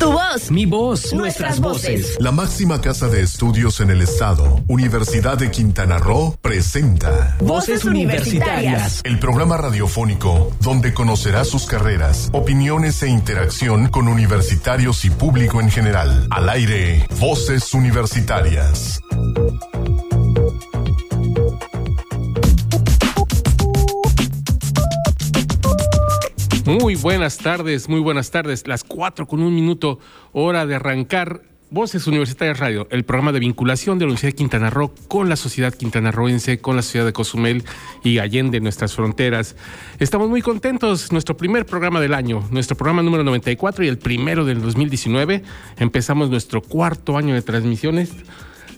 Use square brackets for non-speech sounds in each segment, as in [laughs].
Tu voz. Mi voz. Nuestras voces. La máxima casa de estudios en el estado, Universidad de Quintana Roo, presenta Voces Universitarias. el programa radiofónico donde conocerá sus carreras, opiniones e interacción con universitarios y público en general. Al aire, Voces Universitarias. Muy buenas tardes, muy buenas tardes. Las cuatro con un minuto, hora de arrancar. Voces Universitarias Radio, el programa de vinculación de la Universidad de Quintana Roo con la sociedad quintanarroense, con la sociedad de Cozumel y allende nuestras fronteras. Estamos muy contentos. Nuestro primer programa del año, nuestro programa número 94 y el primero del 2019. Empezamos nuestro cuarto año de transmisiones.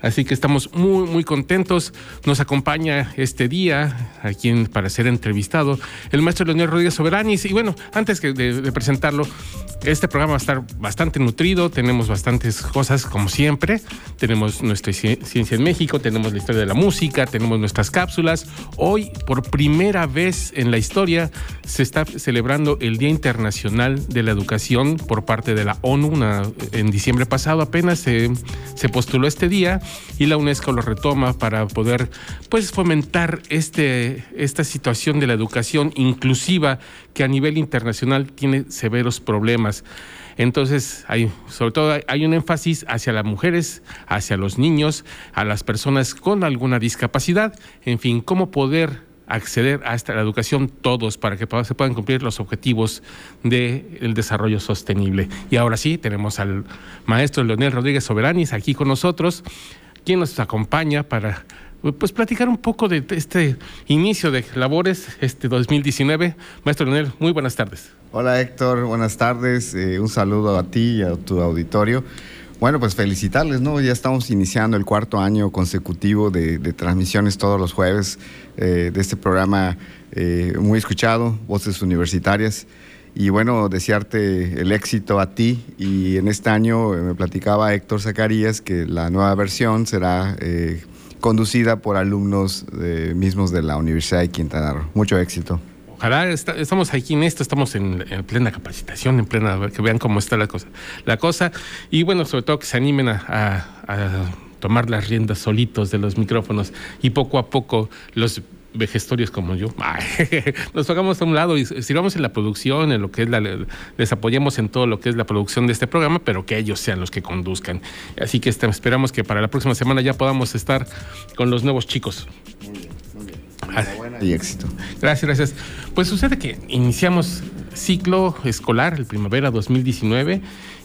Así que estamos muy, muy contentos. Nos acompaña este día, aquí en- para ser entrevistado, el maestro Leonel Rodríguez Soberanis. Y bueno, antes que de, de presentarlo, este programa va a estar bastante nutrido. Tenemos bastantes cosas, como siempre. Tenemos nuestra ci- ciencia en México, tenemos la historia de la música, tenemos nuestras cápsulas. Hoy, por primera vez en la historia, se está celebrando el Día Internacional de la Educación por parte de la ONU. Una- en diciembre pasado apenas se, se postuló este día y la UNESCO lo retoma para poder pues fomentar este, esta situación de la educación inclusiva que a nivel internacional tiene severos problemas. Entonces, hay, sobre todo hay- un énfasis hacia las mujeres, hacia los niños, a las personas con alguna discapacidad, en fin, cómo poder acceder a esta la educación todos para que se puedan cumplir los objetivos del desarrollo sostenible. Y ahora sí, tenemos al maestro Leonel Rodríguez Soberanis aquí con nosotros, quien nos acompaña para pues platicar un poco de este inicio de labores este 2019. Maestro Leonel, muy buenas tardes. Hola Héctor, buenas tardes. eh, un saludo a ti y a tu auditorio. Bueno, pues felicitarles, ¿no? Ya estamos iniciando el cuarto año consecutivo de, de transmisiones todos los jueves eh, de este programa eh, muy escuchado, Voces Universitarias. Y bueno, desearte el éxito a ti. Y en este año eh, me platicaba Héctor Zacarías que la nueva versión será eh, conducida por alumnos eh, mismos de la Universidad de Quintana Roo. Mucho éxito. Ojalá estamos aquí en esto, estamos en, en plena capacitación, en plena, que vean cómo está la cosa. La cosa y bueno, sobre todo que se animen a- a tomar las riendas solitos de los micrófonos y poco a poco los vejestorios como yo, ay, [laughs] nos hagamos a un lado y sigamos en la producción, en lo que es la, les apoyemos en todo lo que es la producción de este programa, pero que ellos sean los que conduzcan. Así que este, esperamos que para la próxima semana ya podamos estar con los nuevos chicos. Y éxito. Gracias, gracias. Pues sucede que iniciamos ciclo escolar, el primavera 2019,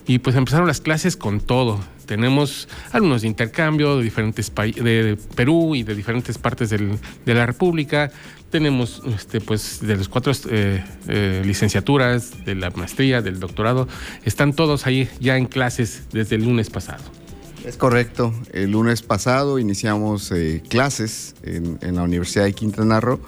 y pues empezaron las clases con todo. Tenemos alumnos de intercambio de diferentes de Perú y de diferentes partes del- de la República. Tenemos, este, pues, de las cuatro eh, eh, licenciaturas, de la maestría, del doctorado, están todos ahí ya en clases desde el lunes pasado. Es correcto. El lunes pasado iniciamos eh, clases en, en la Universidad de Quintana Roo.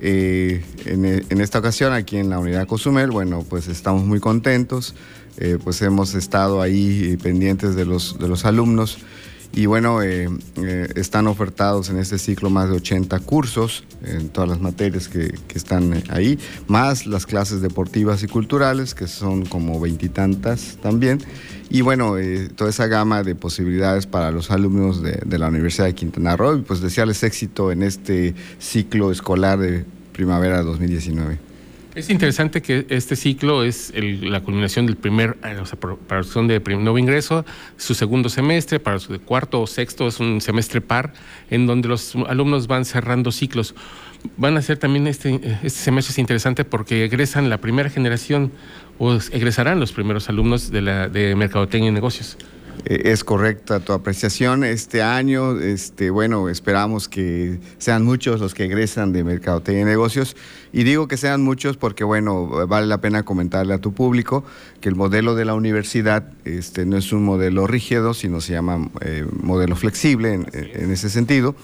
Eh, en, en esta ocasión, aquí en la unidad Cozumel, bueno, pues estamos muy contentos. Eh, pues hemos estado ahí eh, pendientes de los, de los alumnos. Y bueno, están ofertados en este ciclo más de 80 cursos en todas las materias que, que están ahí, más las clases deportivas y culturales, que son como veintitantas también. Y bueno, eh, toda esa gama de posibilidades para los alumnos de, la Universidad de Quintana Roo y pues desearles éxito en este ciclo escolar de primavera 2019. Es interesante que este ciclo es la culminación del primer, eh, o sea, para los son de nuevo ingreso, su segundo semestre, para su cuarto o sexto es un semestre par, en donde los alumnos van cerrando ciclos. Van a ser también este, eh, este semestre es interesante porque egresan la primera generación o es- egresarán los primeros alumnos de, la, de Mercadotecnia y Negocios. Eh, Es correcta tu apreciación. Este año, este, bueno, esperamos que sean muchos los que egresan de Mercadotecnia y Negocios. Y digo que sean muchos porque, bueno, vale la pena comentarle a tu público que el modelo de la universidad este, no es un modelo rígido, sino se llama eh, modelo flexible en ese sentido.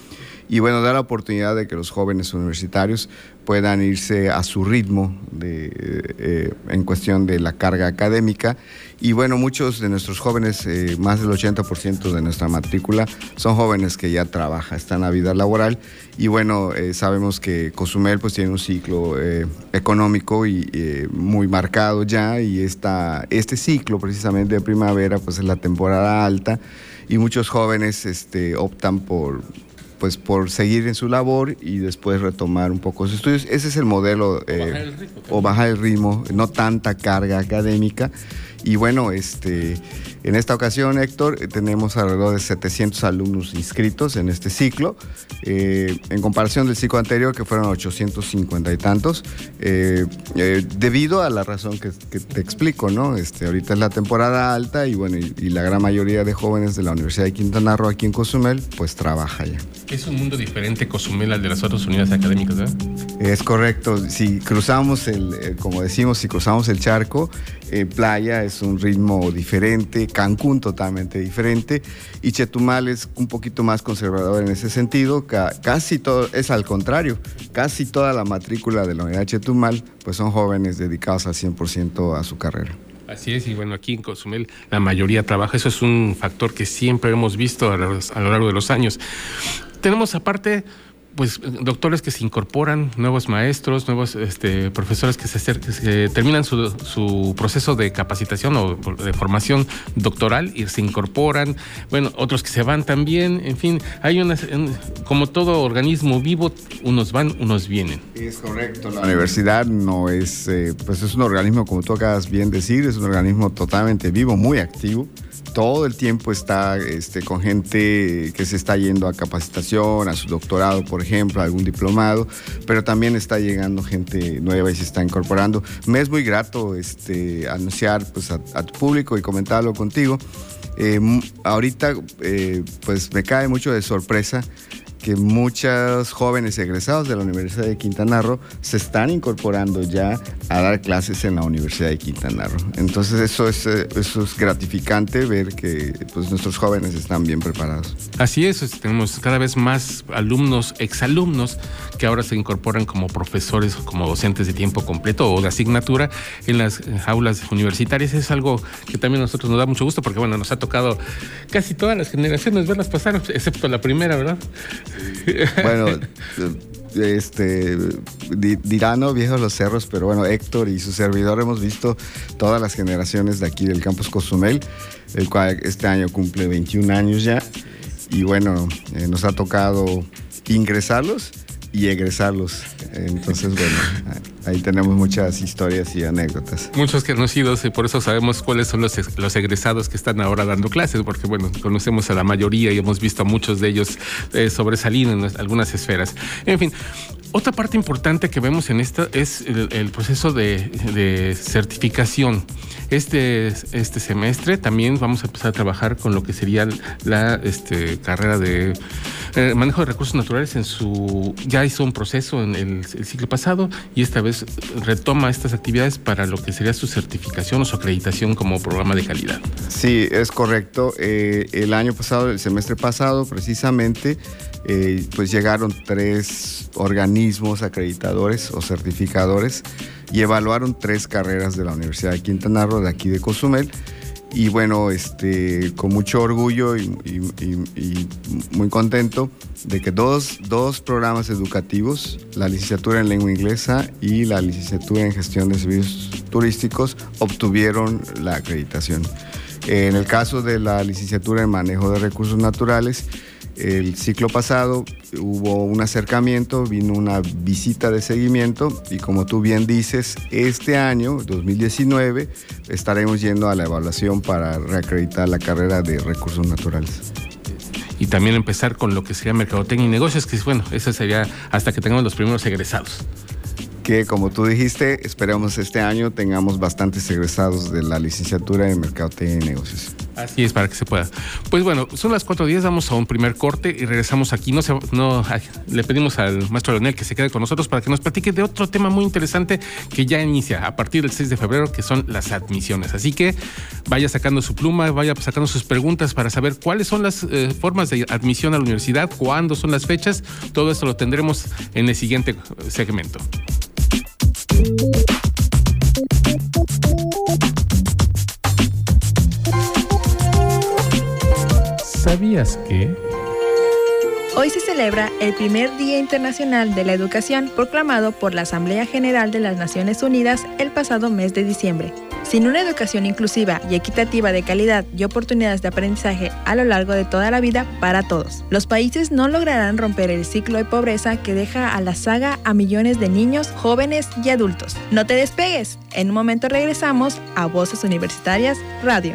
Y bueno, da la oportunidad de que los jóvenes universitarios puedan irse a su ritmo de, eh, en cuestión de la carga académica. Y bueno, muchos de nuestros jóvenes, eh, más del 80% de nuestra matrícula, son jóvenes que ya trabajan, están a vida laboral. Y bueno, eh, sabemos que Cozumel pues tiene un ciclo económico y muy marcado ya y esta, este ciclo precisamente de primavera pues es la temporada alta y muchos jóvenes este, optan por pues por seguir en su labor y después retomar un poco sus estudios. Ese es el modelo, eh, o bajar el ritmo, no tanta carga académica. Y bueno, este, en esta ocasión, Héctor, eh, tenemos alrededor de 700 alumnos inscritos en este ciclo, eh, en comparación del ciclo anterior, que fueron 850 y tantos, eh, debido a la razón que, te explico, ¿no? Este, ahorita es la temporada alta y bueno, y, la gran mayoría de jóvenes de la Universidad de Quintana Roo aquí en Cozumel, pues trabaja ya. Es un mundo diferente Cozumel al de las otras unidades académicas, ¿verdad? Es correcto. Si cruzamos el, como decimos, si cruzamos el charco, playa es un ritmo diferente, Cancún totalmente diferente y Chetumal es un poquito más conservador en ese sentido, casi todo, es al contrario, casi toda la matrícula de la unidad Chetumal pues son jóvenes dedicados al 100% a su carrera. Así es, y bueno, aquí en Cozumel la mayoría trabaja, eso es un factor que siempre hemos visto a lo, largo de los años. Tenemos aparte pues doctores que se incorporan, nuevos maestros, nuevos este, profesores que se, terminan su, proceso de capacitación o de formación doctoral y se incorporan, bueno, otros que se van también, en fin, hay una, como todo organismo vivo, unos van, unos vienen. Es correcto, la universidad no es, eh, pues es un organismo, como tú acabas bien decir, es un organismo totalmente vivo, muy activo todo el tiempo está este, con gente que se está yendo a capacitación, a su doctorado, por ejemplo, a algún diplomado, pero también está llegando gente nueva y se está incorporando. Me es muy grato este, anunciar pues, a, tu público y comentarlo contigo. Eh, ahorita eh, pues me cae mucho de sorpresa que muchos jóvenes egresados de la Universidad de Quintana Roo se están incorporando ya a dar clases en la Universidad de Quintana Roo. Entonces eso es, eh, eso es gratificante ver que pues, nuestros jóvenes están bien preparados. Así es, tenemos cada vez más alumnos, exalumnos, que ahora se incorporan como profesores, como docentes de tiempo completo o de asignatura en las aulas universitarias. Es algo que también a nosotros nos da mucho gusto porque, bueno, nos ha tocado casi todas las generaciones verlas pasar, excepto la primera, ¿verdad? Bueno, [laughs] este dirán viejos los cerros, pero bueno, Héctor y su servidor hemos visto todas las generaciones de aquí del campus Cozumel, el cual este año cumple 21 años ya. Y bueno, eh, nos ha tocado ingresarlos y egresarlos. Entonces, bueno, ahí tenemos muchas historias y anécdotas. Muchos conocidos y por eso sabemos cuáles son los, los egresados que están ahora dando clases, porque bueno, conocemos a la mayoría y hemos visto a muchos de ellos eh, sobresalir en algunas esferas. En fin, otra parte importante que vemos en esta es el, proceso de, certificación. Este, este semestre también vamos a empezar a trabajar con lo que sería la este, carrera de eh, manejo de recursos naturales. En su ya hizo un proceso en el, ciclo pasado y esta vez retoma estas actividades para lo que sería su certificación o su acreditación como programa de calidad. Sí, es correcto. Eh, el año pasado, el semestre pasado, precisamente eh, pues llegaron tres organismos acreditadores o certificadores y evaluaron tres carreras de la Universidad de Quintana Roo, de aquí de Cozumel. Y bueno, este, con mucho orgullo y, muy contento de que dos, dos, programas educativos, la licenciatura en lengua inglesa y la licenciatura en gestión de servicios turísticos, obtuvieron la acreditación. En el caso de la licenciatura en manejo de recursos naturales, el ciclo pasado hubo un acercamiento, vino una visita de seguimiento y como tú bien dices, este año, 2019, estaremos yendo a la evaluación para reacreditar la carrera de recursos naturales. Y también empezar con lo que sería mercadotecnia y negocios, que es bueno, eso sería hasta que tengamos los primeros egresados que como tú dijiste, esperemos este año tengamos bastantes egresados de la licenciatura en Mercadotecnia y Negocios. Así es, para que se pueda. Pues bueno, son las cuatro días, vamos a un primer corte y regresamos aquí. No, no Le pedimos al maestro Leonel que se quede con nosotros para que nos platique de otro tema muy interesante que ya inicia a partir del 6 de febrero, que son las admisiones. Así que vaya sacando su pluma, vaya sacando sus preguntas para saber cuáles son las eh, formas de admisión a la universidad, cuándo son las fechas. Todo esto lo tendremos en el siguiente segmento. ¿Sabías que? Hoy se celebra el primer Día Internacional de la Educación proclamado por la Asamblea General de las Naciones Unidas el pasado mes de diciembre. Sin una educación inclusiva y equitativa de calidad y oportunidades de aprendizaje a lo largo de toda la vida para todos, los países no lograrán romper el ciclo de pobreza que deja a la saga a millones de niños, jóvenes y adultos. No te despegues, en un momento regresamos a Voces Universitarias Radio.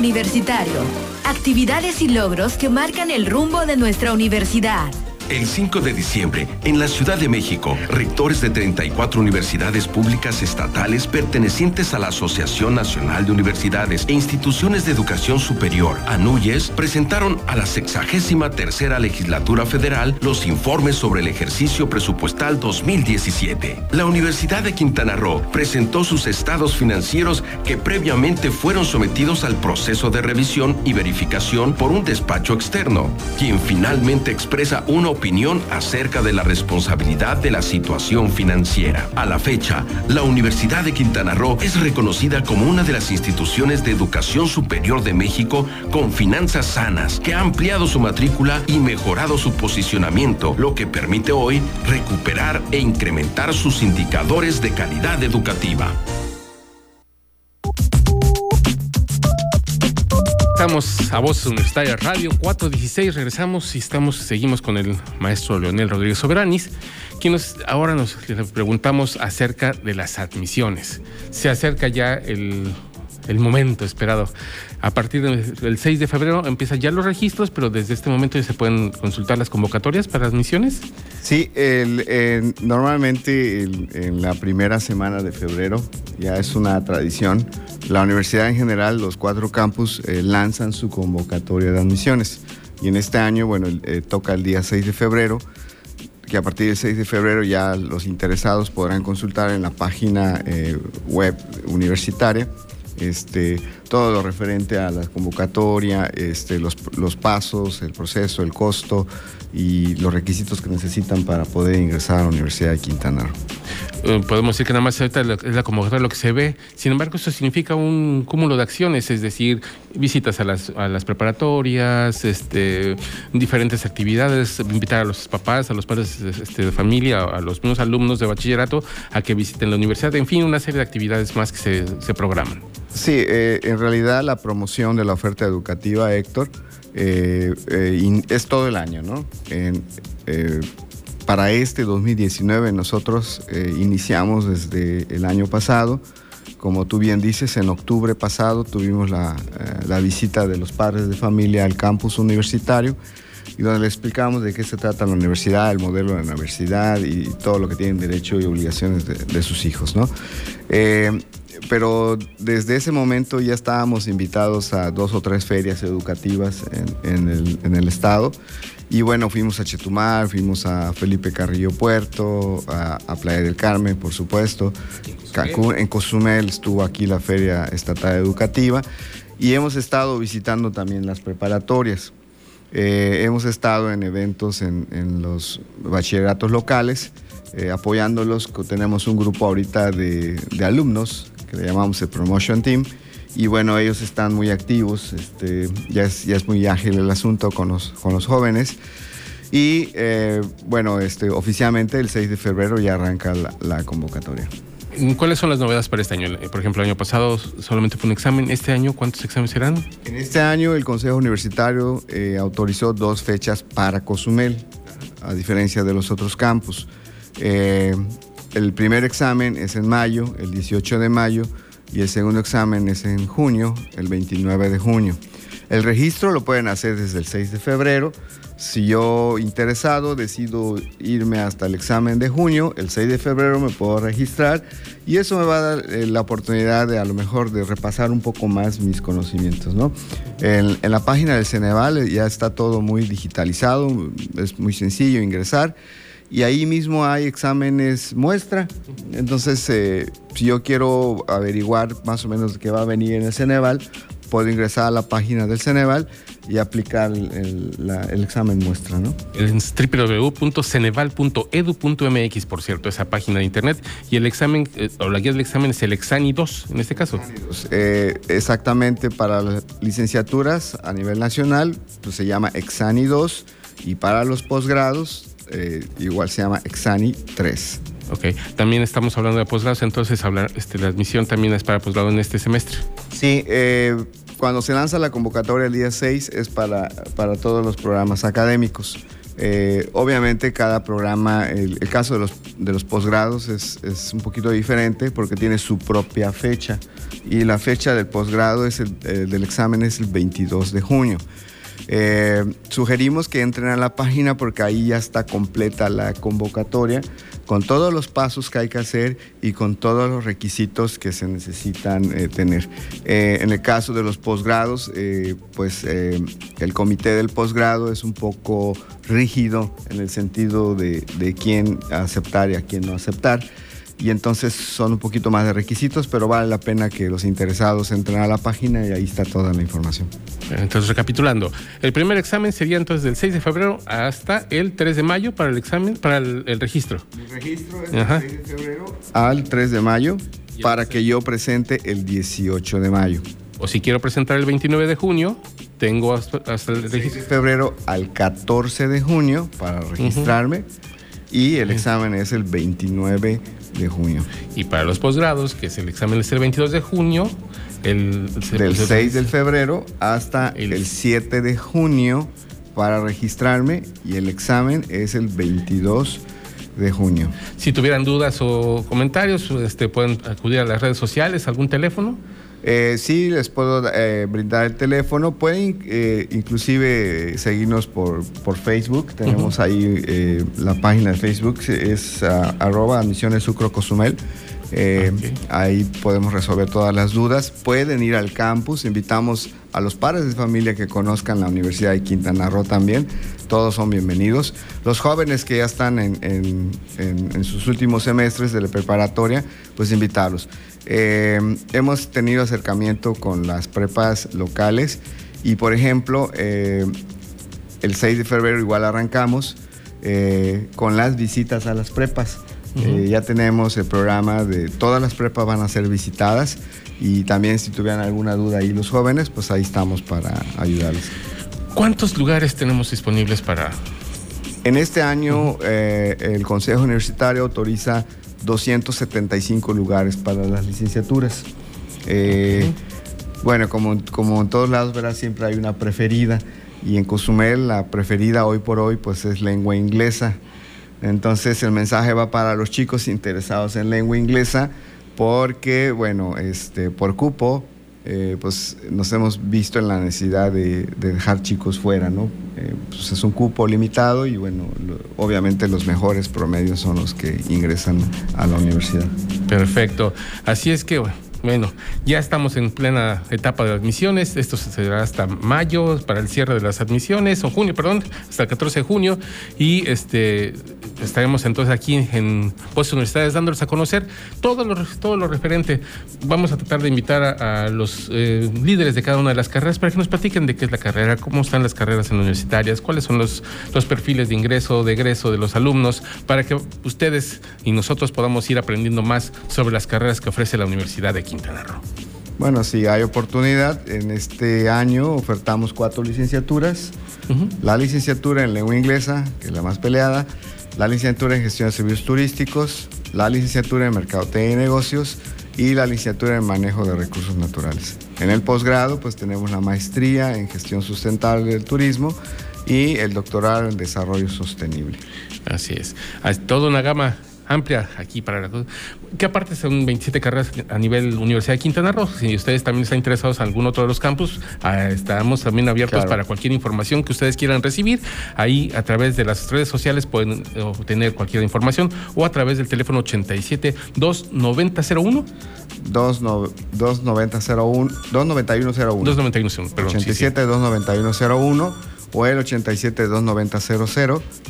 Universitario. Actividades y logros que marcan el rumbo de nuestra universidad. El 5 de diciembre, en la Ciudad de México, rectores de 34 universidades públicas estatales pertenecientes a la Asociación Nacional de Universidades e Instituciones de Educación Superior, ANUYES, presentaron a la 63 tercera legislatura federal los informes sobre el ejercicio presupuestal 2017. La Universidad de Quintana Roo presentó sus estados financieros que previamente fueron sometidos al proceso de revisión y verificación por un despacho externo, quien finalmente expresa una opinión acerca de la responsabilidad de la situación financiera. A la fecha, la Universidad de Quintana Roo es reconocida como una de las instituciones de educación superior de México con finanzas sanas, que ha ampliado su matrícula y mejorado su posicionamiento, lo que permite hoy recuperar e incrementar sus indicadores de calidad educativa. Estamos a Voces Universitaria Radio 416. Regresamos y estamos, seguimos con el maestro Leonel Rodríguez Soberanis, quien ahora nos preguntamos acerca de las admisiones. Se acerca ya el, el momento esperado. A partir del 6 de febrero empiezan ya los registros, pero desde este momento ya se pueden consultar las convocatorias para admisiones. Sí, normalmente en la primera semana de febrero ya es una tradición la universidad en general, los cuatro campus eh, lanzan su convocatoria de admisiones. Y en este año, bueno, eh, toca el día 6 de febrero, que a partir del 6 de febrero ya los interesados podrán consultar en la página eh, web universitaria este, todo lo referente a la convocatoria, este, los, los pasos, el proceso, el costo y los requisitos que necesitan para poder ingresar a la Universidad de Quintana Roo. Eh, podemos decir que nada más ahorita es la convocatoria lo que se ve. Sin embargo, eso significa un cúmulo de acciones, es decir, visitas a las, preparatorias, este, diferentes actividades, invitar a los papás, a los padres este, de familia, a los alumnos de bachillerato a que visiten la universidad, en fin, una serie de actividades más que se, programan. Sí, eh, en realidad la promoción de la oferta educativa, Héctor, eh, es todo el año, ¿no? Para este 2019 nosotros eh, iniciamos desde el año pasado. Como tú bien dices, en octubre pasado tuvimos la, eh, visita de los padres de familia al campus universitario y donde le explicamos de qué se trata la universidad, el modelo de la universidad y todo lo que tienen derecho y obligaciones de, sus hijos. ¿no? Eh, pero desde ese momento ya estábamos invitados a dos o tres ferias educativas en, en el estado y bueno, fuimos a Chetumal, fuimos a Felipe Carrillo Puerto, a, Playa del Carmen, por supuesto. Cancún, en Cozumel estuvo aquí la Feria Estatal Educativa y hemos estado visitando también las preparatorias. Eh, hemos estado en eventos en, los bachilleratos locales, eh, apoyándolos. Tenemos un grupo ahorita de, de alumnos que le llamamos el Promotion Team y bueno, ellos están muy activos, este, ya, es, ya es muy ágil el asunto con los, con los jóvenes. Y eh, bueno, este, oficialmente el 6 de febrero ya arranca la, convocatoria. ¿Cuáles son las novedades para este año? Por ejemplo, el año pasado solamente fue un examen. ¿Este año cuántos exámenes serán? En este año el Consejo Universitario eh, autorizó dos fechas para Cozumel, a diferencia de los otros campus. Eh, el primer examen es en mayo, el 18 de mayo, y el segundo examen es en junio, el 29 de junio. El registro lo pueden hacer desde el 6 de febrero. Si yo interesado decido irme hasta el examen de junio, el 6 de febrero me puedo registrar y eso me va a dar eh, la oportunidad de a lo mejor de repasar un poco más mis conocimientos. ¿no? En, en la página del Ceneval ya está todo muy digitalizado, es muy sencillo ingresar y ahí mismo hay exámenes muestra. Entonces, eh, si yo quiero averiguar más o menos qué va a venir en el Ceneval, puedo ingresar a la página del Ceneval y aplicar el, examen muestra, ¿no? En www.ceneval.edu.mx, por cierto, esa página de internet. Y el examen, eh, o la guía del examen es el Exani 2, en este caso. Eh, exactamente, para las licenciaturas a nivel nacional, pues se llama Exani 2. Y para los posgrados eh, igual se llama Exani 3. Ok, también estamos hablando de posgrados, entonces hablar, este, la admisión también es para posgrado en este semestre. Sí, eh, cuando se lanza la convocatoria el día 6 es para, para todos los programas académicos. Eh, obviamente cada programa, el, caso de los, de los posgrados es, es, un poquito diferente porque tiene su propia fecha y la fecha del posgrado es el, del examen es el 22 de junio. Eh, sugerimos que entren a la página porque ahí ya está completa la convocatoria con todos los pasos que hay que hacer y con todos los requisitos que se necesitan eh, tener. Eh, en el caso de los posgrados, pues el comité del posgrado es un poco rígido en el sentido de, de quién aceptar y a quién no aceptar y entonces son un poquito más de requisitos, pero vale la pena que los interesados entren a la página y ahí está toda la información. Entonces, recapitulando, el primer examen sería entonces del 6 de febrero hasta el 3 de mayo para el examen, para el, registro. El registro es del 6 de febrero al 3 de mayo para que yo presente el 18 de mayo. O si quiero presentar el 29 de junio, tengo hasta, el registro. 6 de febrero al 14 de junio para registrarme y el examen es el 29 de junio. Y para los posgrados, que es el examen es el 22 de junio, el, del 6 de febrero hasta el, 7 de junio para registrarme y el examen es el 22 de junio. Si tuvieran dudas o comentarios, este, pueden acudir a las redes sociales, algún teléfono. Eh, sí, les puedo eh, brindar el teléfono. Pueden eh, inclusive seguirnos por, por Facebook. Tenemos ahí eh, la página de Facebook, es uh, arroba admisiones sucro cozumel. Ahí podemos resolver todas las dudas. Pueden ir al campus. Invitamos a los padres de familia que conozcan la Universidad de Quintana Roo también. Todos son bienvenidos. Los jóvenes que ya están en, sus últimos semestres de la preparatoria, pues invitarlos. Eh, hemos tenido acercamiento con las prepas locales y, por ejemplo, eh, el 6 de febrero igual arrancamos eh, con las visitas a las prepas. Ya tenemos el programa de todas las prepas van a ser visitadas y también si tuvieran alguna duda ahí los jóvenes, pues ahí estamos para ayudarles. ¿Cuántos lugares tenemos disponibles para...? En este año el Consejo Universitario autoriza 275 lugares para las licenciaturas. Eh, bueno, como, como en todos lados, ¿verdad? siempre hay una preferida. Y en Cozumel la preferida hoy por hoy pues es lengua inglesa. Entonces el mensaje va para los chicos interesados en lengua inglesa porque, bueno, este, por cupo eh, pues nos hemos visto en la necesidad de, dejar chicos fuera, ¿no? Eh, pues es un cupo limitado y bueno, obviamente los mejores promedios son los que ingresan a la universidad. Perfecto. Así es que, bueno, ya estamos en plena etapa de admisiones. Esto será hasta mayo para el cierre de las admisiones, o junio, perdón, hasta el 14 de junio. Y este estaremos entonces aquí en Voces Universidades dándoles a conocer todo lo, todo lo referente. Vamos a tratar de invitar a, los eh, líderes de cada una de las carreras para que nos platiquen de qué es la carrera, cómo están las carreras en universitarias, cuáles son los, los perfiles de ingreso, de egreso de los alumnos, para que ustedes y nosotros podamos ir aprendiendo más sobre las carreras que ofrece la Universidad de Quintana Roo. Bueno, sí, hay oportunidad. En este año ofertamos cuatro licenciaturas. La licenciatura en lengua inglesa, que es la más peleada, la licenciatura en gestión de servicios turísticos, la licenciatura en mercadotecnia y negocios y la licenciatura en manejo de recursos naturales. En el posgrado, pues tenemos la maestría en gestión sustentable del turismo y el doctorado en desarrollo sostenible. Así es. Hay toda una gama amplia aquí para la que aparte son 27 carreras a nivel Universidad de Quintana Roo. Si ustedes también están interesados en algún otro de los campus, ah, estamos también abiertos para cualquier información que ustedes quieran recibir. Ahí a través de las redes sociales pueden obtener cualquier información o a través del teléfono 87 2901 2901 2901 2901 perdón. 87 29101 o el 87 290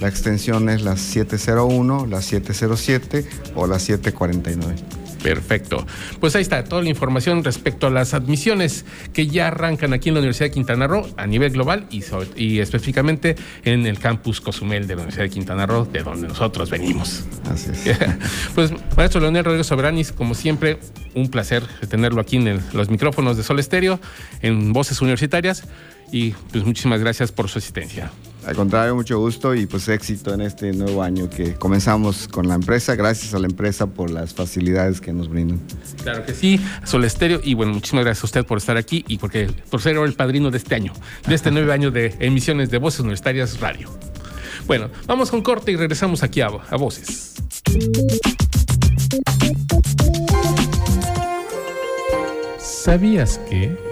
La extensión es la 701, la 707 o la 749. Perfecto. Pues ahí está toda la información respecto a las admisiones que ya arrancan aquí en la Universidad de Quintana Roo a nivel global y, y específicamente en el campus Cozumel de la Universidad de Quintana Roo, de donde nosotros venimos. Así es. [laughs] pues, maestro Leonel Rodríguez Soberanis, como siempre, un placer tenerlo aquí en los micrófonos de Sol Estéreo, en Voces Universitarias y pues muchísimas gracias por su asistencia. Al contrario, mucho gusto y pues éxito en este nuevo año que comenzamos con la empresa. Gracias a la empresa por las facilidades que nos brindan. Claro que sí, Sol Estéreo. Y bueno, muchísimas gracias a usted por estar aquí y porque, por ser el padrino de este año, de este nuevo año de emisiones de Voces Universitarias Radio. Bueno, vamos con corte y regresamos aquí a, a Voces. ¿Sabías que...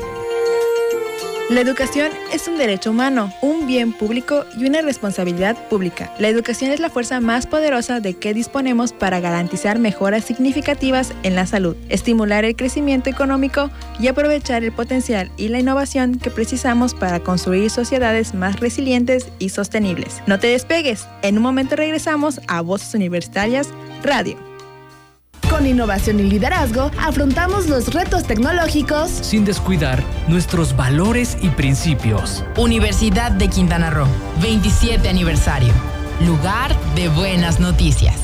La educación es un derecho humano, un bien público y una responsabilidad pública. La educación es la fuerza más poderosa de que disponemos para garantizar mejoras significativas en la salud, estimular el crecimiento económico y aprovechar el potencial y la innovación que precisamos para construir sociedades más resilientes y sostenibles. No te despegues, en un momento regresamos a Voces Universitarias Radio. Con innovación y liderazgo afrontamos los retos tecnológicos sin descuidar nuestros valores y principios. Universidad de Quintana Roo, 27 aniversario. Lugar de buenas noticias.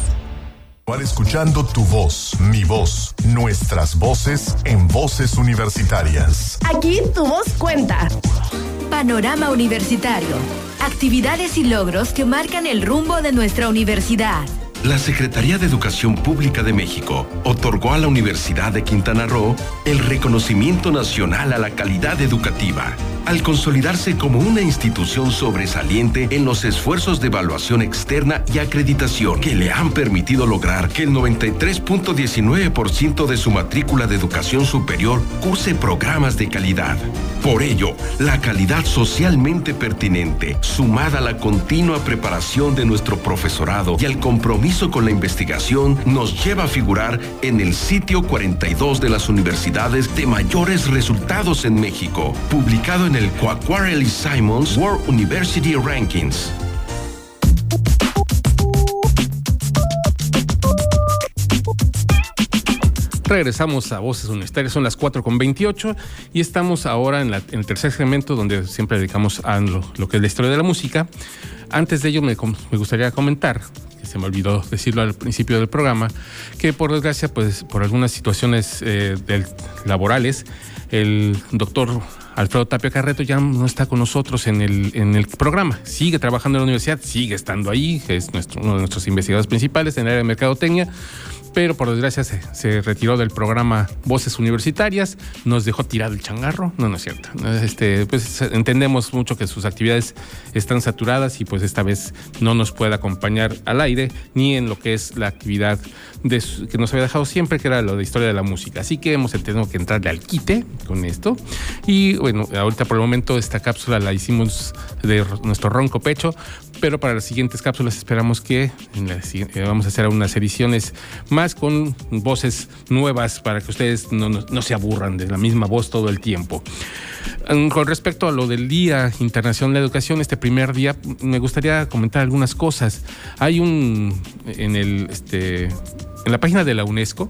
Escuchando tu voz, mi voz, nuestras voces en voces universitarias. Aquí tu voz cuenta. Panorama Universitario. Actividades y logros que marcan el rumbo de nuestra universidad la Secretaría de Educación Pública de México otorgó a la Universidad de Quintana Roo el reconocimiento nacional a la calidad educativa al consolidarse como una institución sobresaliente en los esfuerzos de evaluación externa y acreditación que le han permitido lograr que el 93.19% de su matrícula de educación superior curse programas de calidad. Por ello, la calidad socialmente pertinente, sumada a la continua preparación de nuestro profesorado y al compromiso con la investigación, nos lleva a figurar en el sitio 42 de las universidades de mayores resultados en México, publicado en el Quacquarelli Simons World University Rankings. Regresamos a Voces Universitarias, son las 4 con 28 y estamos ahora en, el tercer segmento donde siempre dedicamos a lo, que es la historia de la música. Antes de ello me, gustaría comentar, se me olvidó decirlo al principio del programa, que por desgracia, pues por algunas situaciones eh, laborales, el doctor Alfredo Tapia Carreto ya no está con nosotros en el, en el programa. Sigue trabajando en la universidad, sigue estando ahí, es nuestro, uno de nuestros investigadores principales en el área de mercadotecnia pero por desgracia se, retiró del programa Voces Universitarias, nos dejó tirado el changarro. No, no es cierto. Este, pues entendemos mucho que sus actividades están saturadas y pues esta vez no nos puede acompañar al aire ni en lo que es la actividad que nos había dejado siempre, que era lo de historia de la música. Así que hemos tenido que entrarle al quite con esto. Y bueno, ahorita por el momento esta cápsula la hicimos de nuestro ronco pecho, pero para las siguientes cápsulas esperamos que eh, vamos a hacer unas ediciones más con voces nuevas para que ustedes no, se aburran de la misma voz todo el tiempo. Mm, con respecto a lo del Día Internacional de Educación, este primer día, me gustaría comentar algunas cosas. Hay un en el este en la página de la UNESCO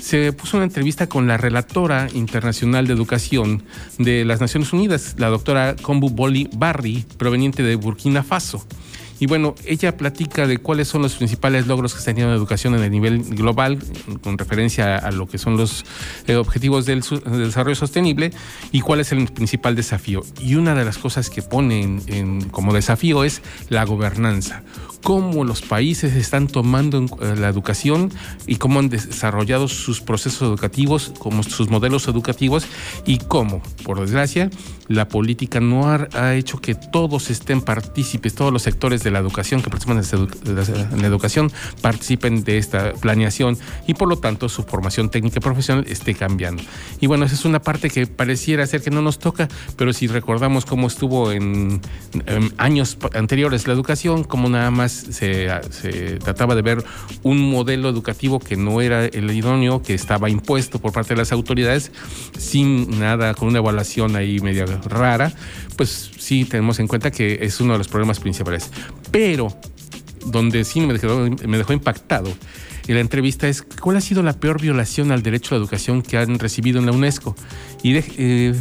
se puso una entrevista con la relatora internacional de educación de las Naciones Unidas, la doctora Kombu Boli Barri, proveniente de Burkina Faso. Y bueno, ella platica de cuáles son los principales logros que está teniendo la educación en el nivel global, con referencia a lo que son los eh, objetivos del, desarrollo sostenible, y cuál es el principal desafío. Y una de las cosas que pone como desafío es la gobernanza cómo los países están tomando eh, la educación y cómo han desarrollado sus procesos educativos, como sus modelos educativos y cómo, por desgracia, la política no ha, hecho que todos estén partícipes, todos los sectores de la educación que participan en la educación participen de esta planeación y por lo tanto su formación técnica y profesional esté cambiando. Y bueno, esa es una parte que pareciera ser que no nos toca, pero si recordamos cómo estuvo en, en años anteriores la educación, como nada más se, trataba de ver un modelo educativo que no era el idóneo, que estaba impuesto por parte de las autoridades, sin nada, con una evaluación ahí media rara, pues sí tenemos en cuenta que es uno de los problemas principales. Pero donde sí me dejó, impactado en la entrevista es cuál ha sido la peor violación al derecho a la educación que han recibido en la UNESCO. Y eh,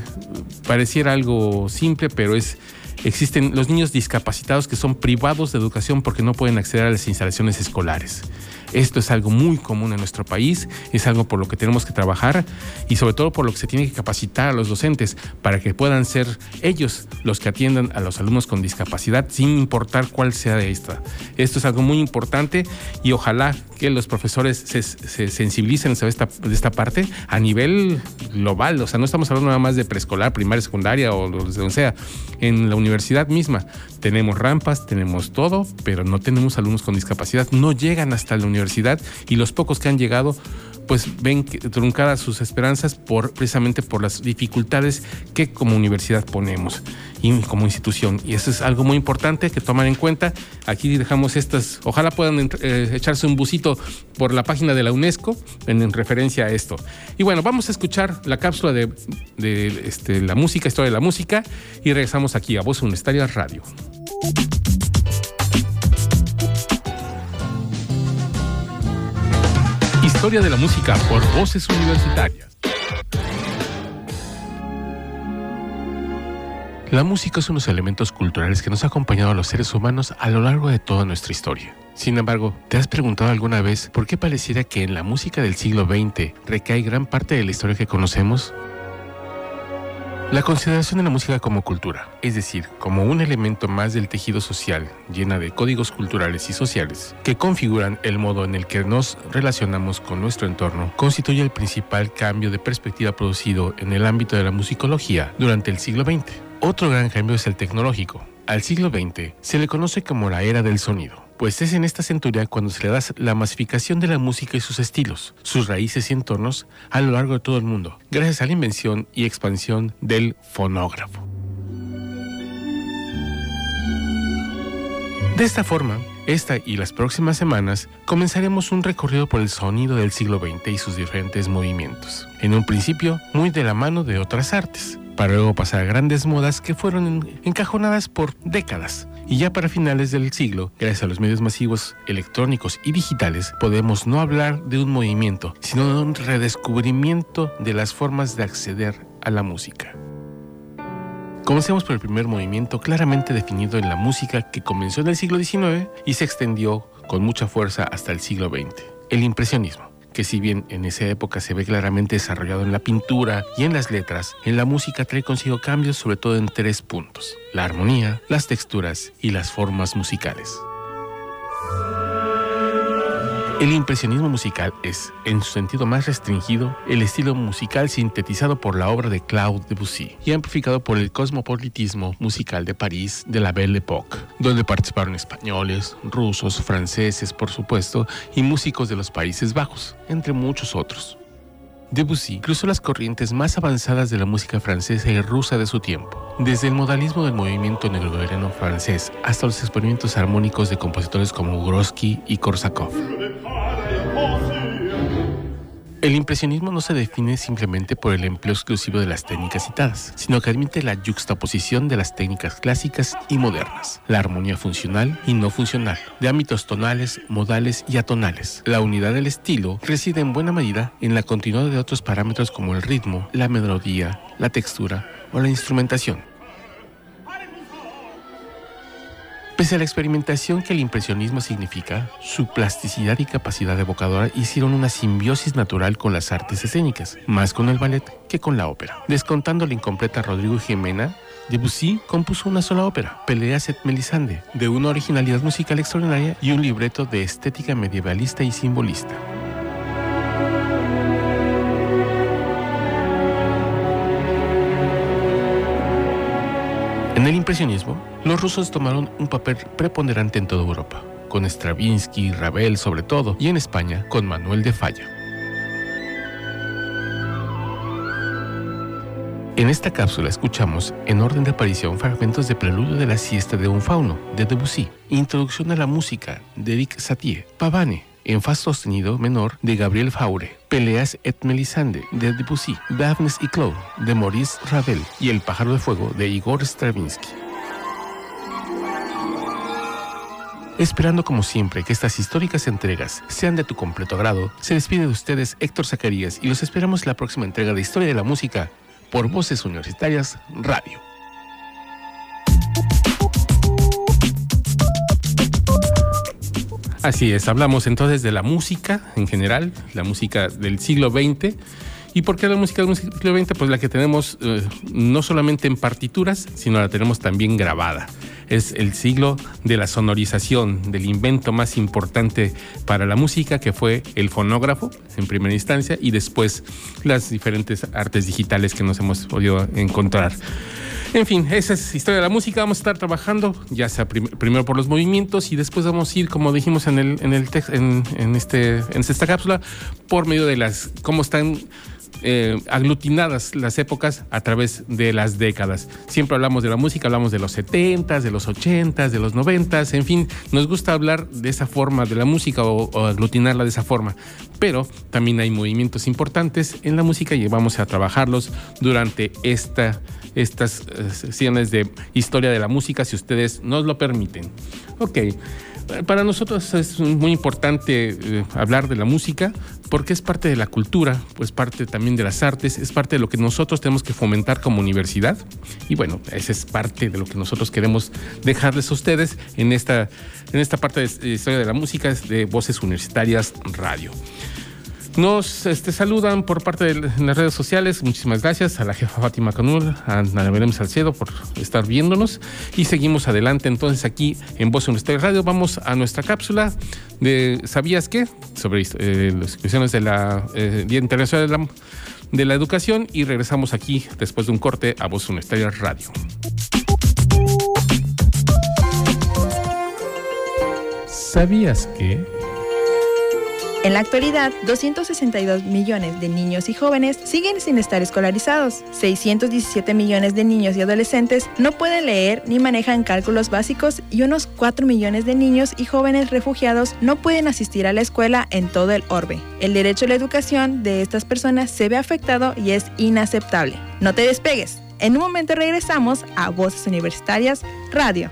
pareciera algo simple, pero es existen los niños discapacitados que son privados de educación porque no pueden acceder a las instalaciones escolares. Esto es algo muy común en nuestro país, es algo por lo que tenemos que trabajar y sobre todo por lo que se tiene que capacitar a los docentes para que puedan ser ellos los que atiendan a los alumnos con discapacidad sin importar cuál sea de esta. Esto es algo muy importante y ojalá que los profesores se, sensibilicen sobre esta, de esta parte a nivel global. O sea, no estamos hablando nada más de preescolar, primaria, secundaria o donde sea. En la universidad misma tenemos rampas, tenemos todo, pero no tenemos alumnos con discapacidad. No llegan hasta la universidad y los pocos que han llegado pues ven truncadas sus esperanzas por precisamente por las dificultades que como universidad ponemos y como institución. Y eso es algo muy importante que tomar en cuenta. Aquí dejamos estas, ojalá puedan eh, echarse un busito por la página de la UNESCO en, referencia a esto. Y bueno, vamos a escuchar la cápsula de, este, la música, historia de la música, y regresamos aquí a Voz Universitaria Radio. Historia de la música por Voces Universitarias. La música es uno de los elementos culturales que nos ha acompañado a los seres humanos a lo largo de toda nuestra historia. Sin embargo, ¿te has preguntado alguna vez por qué pareciera que en la música del siglo XX recae gran parte de la historia que conocemos? La consideración de la música como cultura, es decir, como un elemento más del tejido social, llena de códigos culturales y sociales, que configuran el modo en el que nos relacionamos con nuestro entorno, constituye el principal cambio de perspectiva producido en el ámbito de la musicología durante el siglo XX. Otro gran cambio es el tecnológico. Al siglo XX se le conoce como la era del sonido pues es en esta centuria cuando se le da la masificación de la música y sus estilos, sus raíces y entornos a lo largo de todo el mundo, gracias a la invención y expansión del fonógrafo. De esta forma, esta y las próximas semanas comenzaremos un recorrido por el sonido del siglo XX y sus diferentes movimientos, en un principio muy de la mano de otras artes, para luego pasar a grandes modas que fueron encajonadas por décadas y ya para finales del siglo, gracias a los medios masivos electrónicos y digitales, podemos no hablar de un movimiento, sino de un redescubrimiento de las formas de acceder a la música. Comencemos por el primer movimiento claramente definido en la música que comenzó en el siglo XIX y se extendió con mucha fuerza hasta el siglo XX, el impresionismo que si bien en esa época se ve claramente desarrollado en la pintura y en las letras, en la música trae consigo cambios sobre todo en tres puntos, la armonía, las texturas y las formas musicales. El impresionismo musical es, en su sentido más restringido, el estilo musical sintetizado por la obra de Claude Debussy y amplificado por el cosmopolitismo musical de París de la Belle Époque, donde participaron españoles, rusos, franceses, por supuesto, y músicos de los Países Bajos, entre muchos otros. Debussy cruzó las corrientes más avanzadas de la música francesa y rusa de su tiempo, desde el modalismo del movimiento negro francés hasta los experimentos armónicos de compositores como Grosky y Korsakov. El impresionismo no se define simplemente por el empleo exclusivo de las técnicas citadas, sino que admite la juxtaposición de las técnicas clásicas y modernas, la armonía funcional y no funcional, de ámbitos tonales, modales y atonales. La unidad del estilo reside en buena medida en la continuidad de otros parámetros como el ritmo, la melodía, la textura o la instrumentación. Pese a la experimentación que el impresionismo significa, su plasticidad y capacidad evocadora hicieron una simbiosis natural con las artes escénicas, más con el ballet que con la ópera. Descontando la incompleta Rodrigo Jimena, Debussy compuso una sola ópera, Peleas et Melisande, de una originalidad musical extraordinaria y un libreto de estética medievalista y simbolista. En el impresionismo, los rusos tomaron un papel preponderante en toda Europa, con Stravinsky, Ravel sobre todo, y en España con Manuel de Falla. En esta cápsula escuchamos, en orden de aparición, fragmentos de Preludio de la siesta de un fauno, de Debussy, Introducción a la música, de Eric Satie, Pavane, en fa sostenido menor de Gabriel Faure, Peleas et Melisande de Debussy, Daphnis y Claude de Maurice Ravel y El pájaro de fuego de Igor Stravinsky. Esperando como siempre que estas históricas entregas sean de tu completo agrado, se despide de ustedes Héctor Zacarías y los esperamos en la próxima entrega de Historia de la Música por Voces Universitarias Radio. Así es, hablamos entonces de la música en general, la música del siglo XX. ¿Y por qué la música del siglo XX? Pues la que tenemos eh, no solamente en partituras, sino la tenemos también grabada. Es el siglo de la sonorización, del invento más importante para la música, que fue el fonógrafo en primera instancia y después las diferentes artes digitales que nos hemos podido encontrar. En fin, esa es historia de la música. Vamos a estar trabajando, ya sea primero por los movimientos y después vamos a ir, como dijimos en el, en en, este, en esta cápsula, por medio de las cómo están eh, aglutinadas las épocas a través de las décadas. Siempre hablamos de la música, hablamos de los 70s, de los 80s, de los 90s, en fin, nos gusta hablar de esa forma de la música o, aglutinarla de esa forma. Pero también hay movimientos importantes en la música y vamos a trabajarlos durante esta estas eh, sesiones de historia de la música, si ustedes nos lo permiten. Ok, para nosotros es muy importante eh, hablar de la música porque es parte de la cultura, pues parte también de las artes, es parte de lo que nosotros tenemos que fomentar como universidad y bueno, esa es parte de lo que nosotros queremos dejarles a ustedes en esta, en esta parte de historia de la música de Voces Universitarias Radio. Nos este, saludan por parte de las redes sociales. Muchísimas gracias a la jefa Fátima Canul, a Ana Belén Salcedo por estar viéndonos. Y seguimos adelante entonces aquí en Voz Universitaria Radio. Vamos a nuestra cápsula de ¿Sabías qué? Sobre eh, las cuestiones de la eh, Día Internacional de la, de la Educación. Y regresamos aquí después de un corte a Voz Universitaria Radio. ¿Sabías que... En la actualidad, 262 millones de niños y jóvenes siguen sin estar escolarizados. 617 millones de niños y adolescentes no pueden leer ni manejan cálculos básicos y unos 4 millones de niños y jóvenes refugiados no pueden asistir a la escuela en todo el orbe. El derecho a la educación de estas personas se ve afectado y es inaceptable. No te despegues. En un momento regresamos a Voces Universitarias Radio.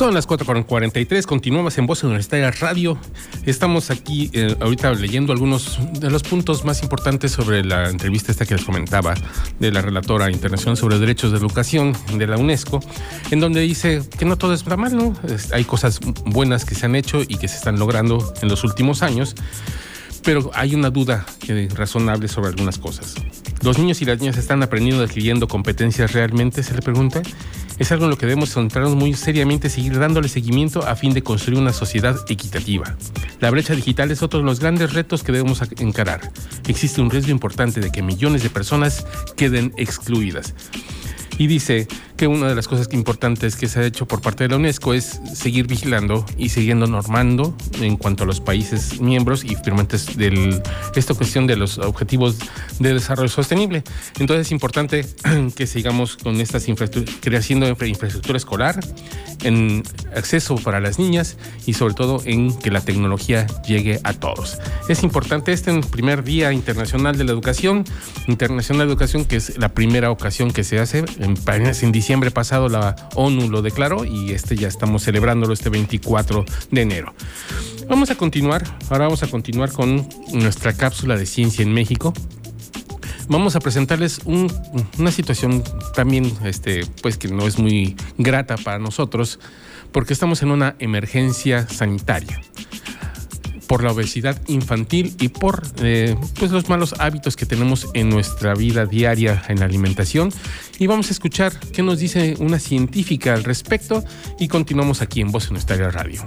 Son las 4.43, continuamos en Voz Universitaria Radio. Estamos aquí eh, ahorita leyendo algunos de los puntos más importantes sobre la entrevista esta que les comentaba de la relatora internacional sobre derechos de educación de la UNESCO, en donde dice que no todo es para mal, ¿no? hay cosas buenas que se han hecho y que se están logrando en los últimos años, pero hay una duda razonable sobre algunas cosas. ¿Los niños y las niñas están aprendiendo, adquiriendo competencias realmente? Se le pregunta es algo en lo que debemos centrarnos muy seriamente, seguir dándole seguimiento a fin de construir una sociedad equitativa. La brecha digital es otro de los grandes retos que debemos encarar. Existe un riesgo importante de que millones de personas queden excluidas. Y dice que una de las cosas importantes que se ha hecho por parte de la UNESCO es seguir vigilando y siguiendo normando en cuanto a los países miembros y firmantes de esta cuestión de los objetivos de desarrollo sostenible. Entonces es importante [clears throat] que sigamos con estas infraestructuras, creciendo infraestructura escolar, en acceso para las niñas y sobre todo en que la tecnología llegue a todos. Es importante este primer Día Internacional de la Educación, Internacional de Educación, que es la primera ocasión que se hace. En, en diciembre pasado la ONU lo declaró y este ya estamos celebrándolo este 24 de enero. Vamos a continuar, ahora vamos a continuar con nuestra cápsula de ciencia en México vamos a presentarles una situación también, este, pues que no es muy grata para nosotros, porque estamos en una emergencia sanitaria por la obesidad infantil y por eh, pues los malos hábitos que tenemos en nuestra vida diaria en la alimentación. Y vamos a escuchar qué nos dice una científica al respecto y continuamos aquí en Voz Universitaria Radio.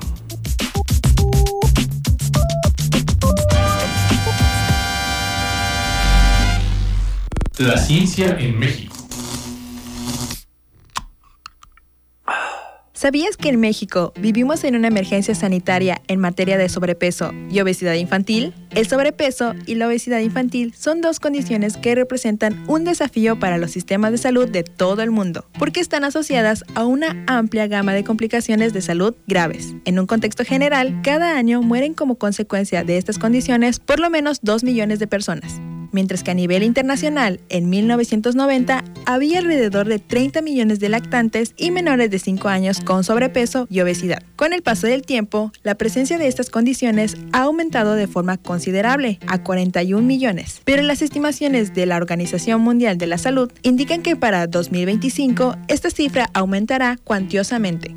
La ciencia en México. ¿Sabías que en México vivimos en una emergencia sanitaria en materia de sobrepeso y obesidad infantil? El sobrepeso y la obesidad infantil son dos condiciones que representan un desafío para los sistemas de salud de todo el mundo, porque están asociadas a una amplia gama de complicaciones de salud graves. En un contexto general, cada año mueren como consecuencia de estas condiciones por lo menos 2 millones de personas mientras que a nivel internacional, en 1990, había alrededor de 30 millones de lactantes y menores de 5 años con sobrepeso y obesidad. Con el paso del tiempo, la presencia de estas condiciones ha aumentado de forma considerable, a 41 millones, pero las estimaciones de la Organización Mundial de la Salud indican que para 2025 esta cifra aumentará cuantiosamente.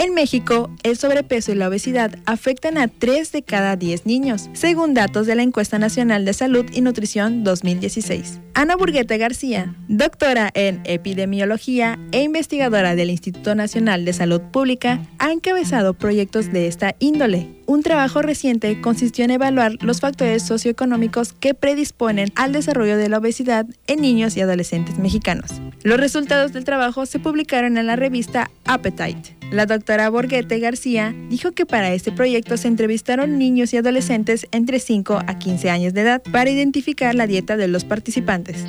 En México, el sobrepeso y la obesidad afectan a 3 de cada 10 niños, según datos de la Encuesta Nacional de Salud y Nutrición 2016. Ana Burguete García, doctora en epidemiología e investigadora del Instituto Nacional de Salud Pública, ha encabezado proyectos de esta índole. Un trabajo reciente consistió en evaluar los factores socioeconómicos que predisponen al desarrollo de la obesidad en niños y adolescentes mexicanos. Los resultados del trabajo se publicaron en la revista Appetite. La doctora Borguete García dijo que para este proyecto se entrevistaron niños y adolescentes entre 5 a 15 años de edad para identificar la dieta de los participantes.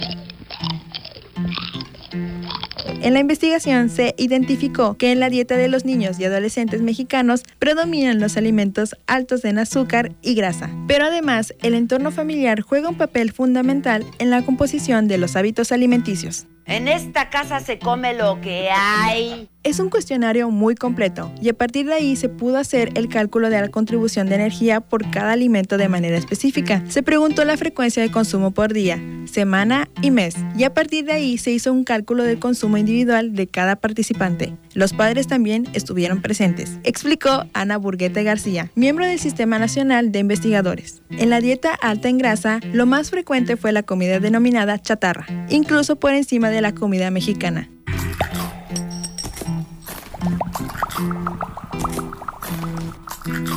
En la investigación se identificó que en la dieta de los niños y adolescentes mexicanos predominan los alimentos altos en azúcar y grasa. Pero además, el entorno familiar juega un papel fundamental en la composición de los hábitos alimenticios. En esta casa se come lo que hay. Es un cuestionario muy completo y a partir de ahí se pudo hacer el cálculo de la contribución de energía por cada alimento de manera específica. Se preguntó la frecuencia de consumo por día, semana y mes y a partir de ahí se hizo un cálculo del consumo individual de cada participante. Los padres también estuvieron presentes, explicó Ana Burguete García, miembro del Sistema Nacional de Investigadores. En la dieta alta en grasa, lo más frecuente fue la comida denominada chatarra, incluso por encima de la comida mexicana.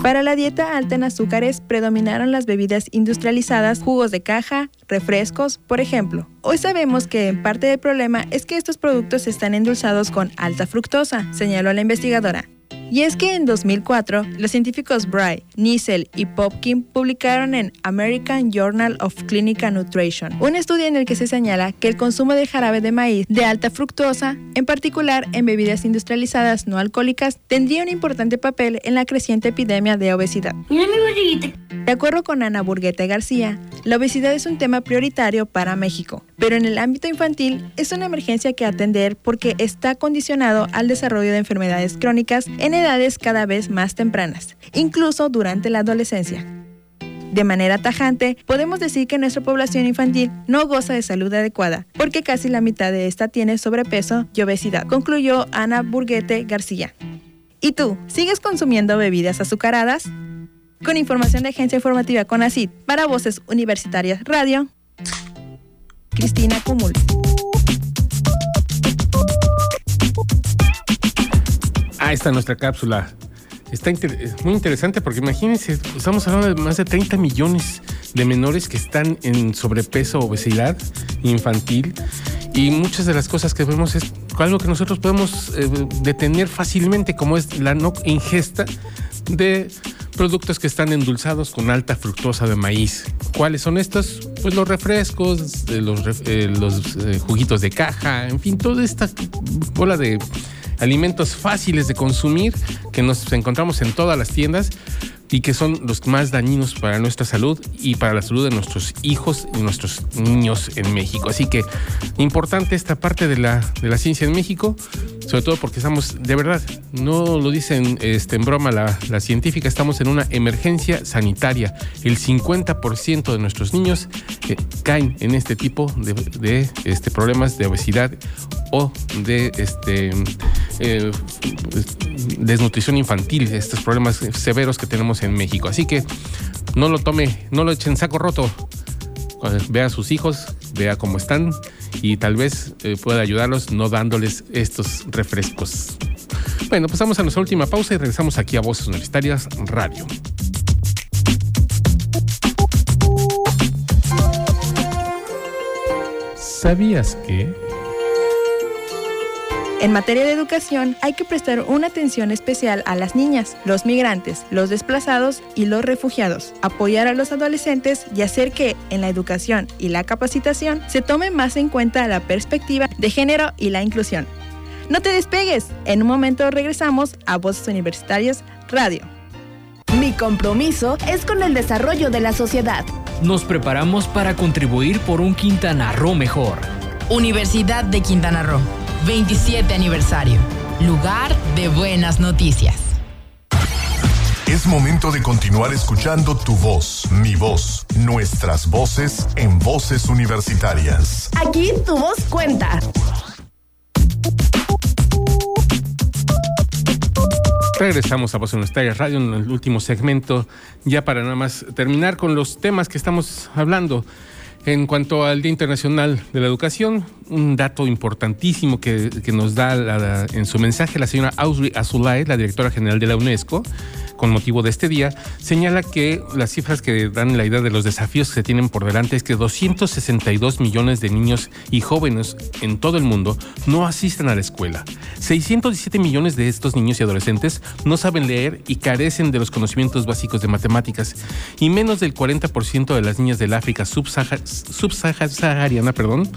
Para la dieta alta en azúcares predominaron las bebidas industrializadas, jugos de caja, refrescos, por ejemplo. Hoy sabemos que parte del problema es que estos productos están endulzados con alta fructosa, señaló la investigadora. Y es que en 2004, los científicos Bry, Niesel y Popkin publicaron en American Journal of Clinical Nutrition un estudio en el que se señala que el consumo de jarabe de maíz de alta fructosa, en particular en bebidas industrializadas no alcohólicas, tendría un importante papel en la creciente epidemia de obesidad. De acuerdo con Ana Burguete García, la obesidad es un tema prioritario para México, pero en el ámbito infantil es una emergencia que atender porque está condicionado al desarrollo de enfermedades crónicas en edades cada vez más tempranas, incluso durante la adolescencia. De manera tajante, podemos decir que nuestra población infantil no goza de salud adecuada, porque casi la mitad de esta tiene sobrepeso y obesidad, concluyó Ana Burguete García. ¿Y tú, sigues consumiendo bebidas azucaradas? Con información de Agencia Informativa CONACID para Voces Universitarias Radio, Cristina Cumul. Ah, está nuestra cápsula. Está muy interesante porque imagínense, estamos hablando de más de 30 millones de menores que están en sobrepeso, obesidad infantil Y muchas de las cosas que vemos es algo que nosotros podemos eh, detener fácilmente, como es la no ingesta de productos que están endulzados con alta fructosa de maíz. ¿Cuáles son estos? Pues los refrescos, los, los juguitos de caja, en fin, toda esta bola de alimentos fáciles de consumir que nos encontramos en todas las tiendas y que son los más dañinos para nuestra salud y para la salud de nuestros hijos y nuestros niños en México. Así que importante esta parte de la, de la ciencia en México, sobre todo porque estamos, de verdad, no lo dicen este, en broma la, la científica, estamos en una emergencia sanitaria. El 50% de nuestros niños eh, caen en este tipo de, este, problemas de obesidad o de este, eh, desnutrición infantil, estos problemas severos que tenemos en México. Así que no lo tome, no lo echen saco roto. Vea a sus hijos, vea cómo están y tal vez eh, pueda ayudarlos no dándoles estos refrescos. Bueno, pasamos a nuestra última pausa y regresamos aquí a Voces Universitarias Radio. ¿Sabías que... En materia de educación hay que prestar una atención especial a las niñas, los migrantes, los desplazados y los refugiados, apoyar a los adolescentes y hacer que en la educación y la capacitación se tome más en cuenta la perspectiva de género y la inclusión. No te despegues, en un momento regresamos a Voces Universitarias Radio. Mi compromiso es con el desarrollo de la sociedad. Nos preparamos para contribuir por un Quintana Roo mejor. Universidad de Quintana Roo 27 aniversario. Lugar de buenas noticias. Es momento de continuar escuchando tu voz, mi voz, nuestras voces en voces universitarias. Aquí tu voz cuenta. Regresamos a Voz Universitaria Radio en el último segmento, ya para nada más terminar con los temas que estamos hablando. En cuanto al Día Internacional de la Educación, un dato importantísimo que, nos da en su mensaje la señora Audrey Azulay, la directora general de la UNESCO, con motivo de este día, señala que las cifras que dan la idea de los desafíos que se tienen por delante es que 262 millones de niños y jóvenes en todo el mundo no asisten a la escuela. 617 millones de estos niños y adolescentes no saben leer y carecen de los conocimientos básicos de matemáticas y menos del 40% de las niñas del África subsahariana perdón,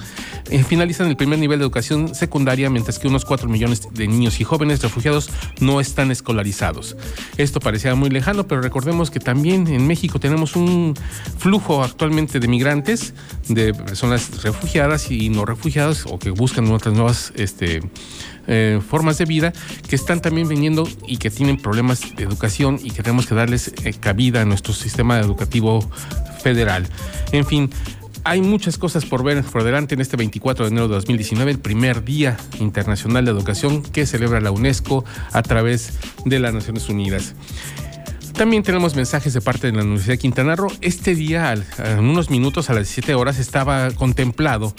eh, finalizan el primer nivel de educación secundaria mientras que unos 4 millones de niños y jóvenes refugiados no están escolarizados. Esto parecía muy lejano, pero recordemos que también en México tenemos un flujo actualmente de migrantes, de personas refugiadas y no refugiadas o que buscan otras nuevas este, eh, formas de vida que están también viniendo y que tienen problemas de educación y que tenemos que darles eh, cabida a nuestro sistema educativo federal. En fin, hay muchas cosas por ver por delante en este 24 de enero de 2019, el primer Día Internacional de Educación que celebra la UNESCO a través de las Naciones Unidas. También tenemos mensajes de parte de la Universidad de Quintana Roo. Este día, en unos minutos, a las 17 horas, estaba contemplado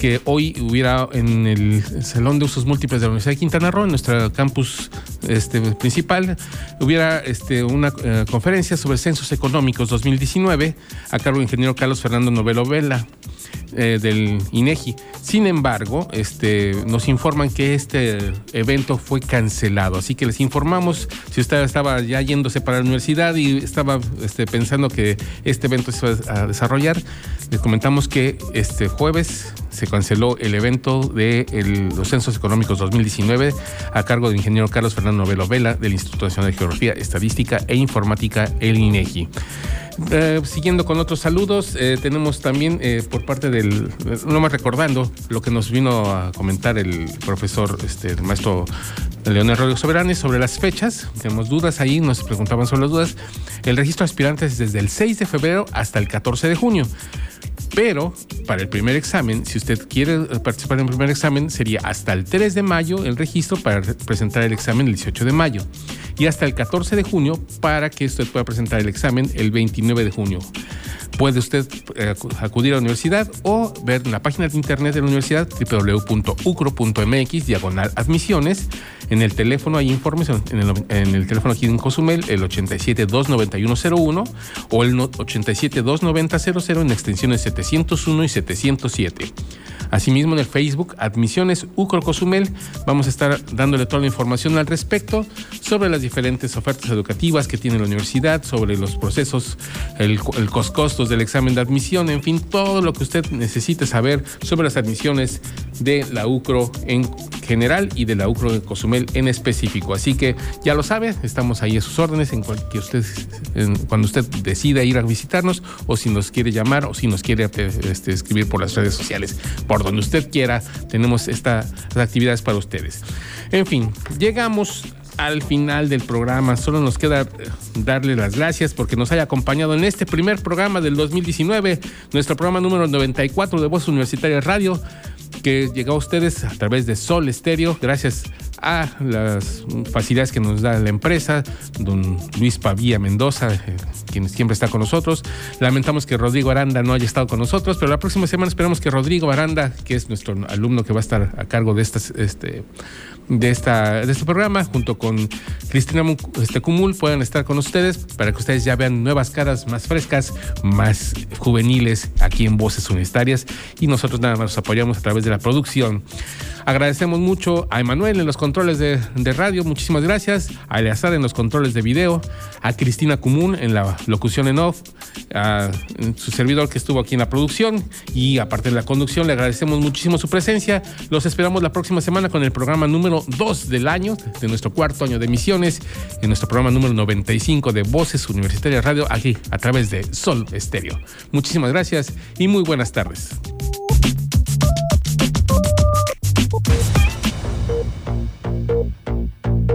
que hoy hubiera en el Salón de Usos Múltiples de la Universidad de Quintana Roo, en nuestro campus este, principal, hubiera este, una eh, conferencia sobre censos económicos 2019 a cargo del ingeniero Carlos Fernando Novelo Vela. Eh, del INEGI. Sin embargo, este, nos informan que este evento fue cancelado. Así que les informamos, si usted estaba ya yéndose para la universidad y estaba este, pensando que este evento se iba a desarrollar, les comentamos que este jueves se canceló el evento de los Censos Económicos 2019 a cargo del ingeniero Carlos Fernando Novelo Vela del Instituto Nacional de Geografía, Estadística e Informática, el INEGI. Eh, siguiendo con otros saludos, eh, tenemos también eh, por parte del, no más recordando lo que nos vino a comentar el profesor, este, el maestro Leonel Rodríguez Soberanes sobre las fechas. Tenemos dudas ahí, nos preguntaban sobre las dudas. El registro de aspirantes es desde el 6 de febrero hasta el 14 de junio. Pero para el primer examen, si usted quiere participar en el primer examen, sería hasta el 3 de mayo el registro para presentar el examen el 18 de mayo y hasta el 14 de junio para que usted pueda presentar el examen el 29 de junio. Puede usted eh, acudir a la universidad o ver en la página de internet de la universidad www.ucro.mx diagonal admisiones. En el teléfono hay informes, en el, teléfono aquí en Cozumel, el 87-29101 o el 87-29000 en extensiones 701 y 707. Asimismo, en el Facebook, Admisiones UCRO Cozumel, vamos a estar dándole toda la información al respecto sobre las diferentes ofertas educativas que tiene la universidad, sobre los procesos, el, los costos del examen de admisión, en fin, todo lo que usted necesite saber sobre las admisiones de la UCRO en general y de la UCRO de Cozumel en específico. Así que ya lo sabe, estamos ahí a sus órdenes en cualquier usted, cuando usted decida ir a visitarnos o si nos quiere llamar o si nos quiere este, escribir por las redes sociales, por donde usted quiera, tenemos estas actividades para ustedes. En fin, llegamos al final del programa. Solo nos queda darle las gracias porque nos haya acompañado en este primer programa del 2019, nuestro programa número 94 de Voz Universitaria Radio que llegó a ustedes a través de Sol Estéreo, gracias a las facilidades que nos da la empresa, don Luis Pavía Mendoza, eh, quien siempre está con nosotros. Lamentamos que Rodrigo Aranda no haya estado con nosotros, pero la próxima semana esperamos que Rodrigo Aranda, que es nuestro alumno que va a estar a cargo de estas, este, de, esta, de este programa, junto con Cristina este, Cumul, puedan estar con ustedes para que ustedes ya vean nuevas caras más frescas, más juveniles aquí en Voces Universitarias y nosotros nada más nos apoyamos a través de la producción. Agradecemos mucho a Emanuel en los controles de, radio, muchísimas gracias, a Eleazar en los controles de video, a Cristina Cumún en la locución en off, a su servidor que estuvo aquí en la producción y aparte de la conducción, le agradecemos muchísimo su presencia. Los esperamos la próxima semana con el programa número 2 del año, de nuestro cuarto año de emisiones, en nuestro programa número 95 de Voces Universitarias Radio, aquí a través de Sol Estéreo. Muchísimas gracias y muy buenas tardes.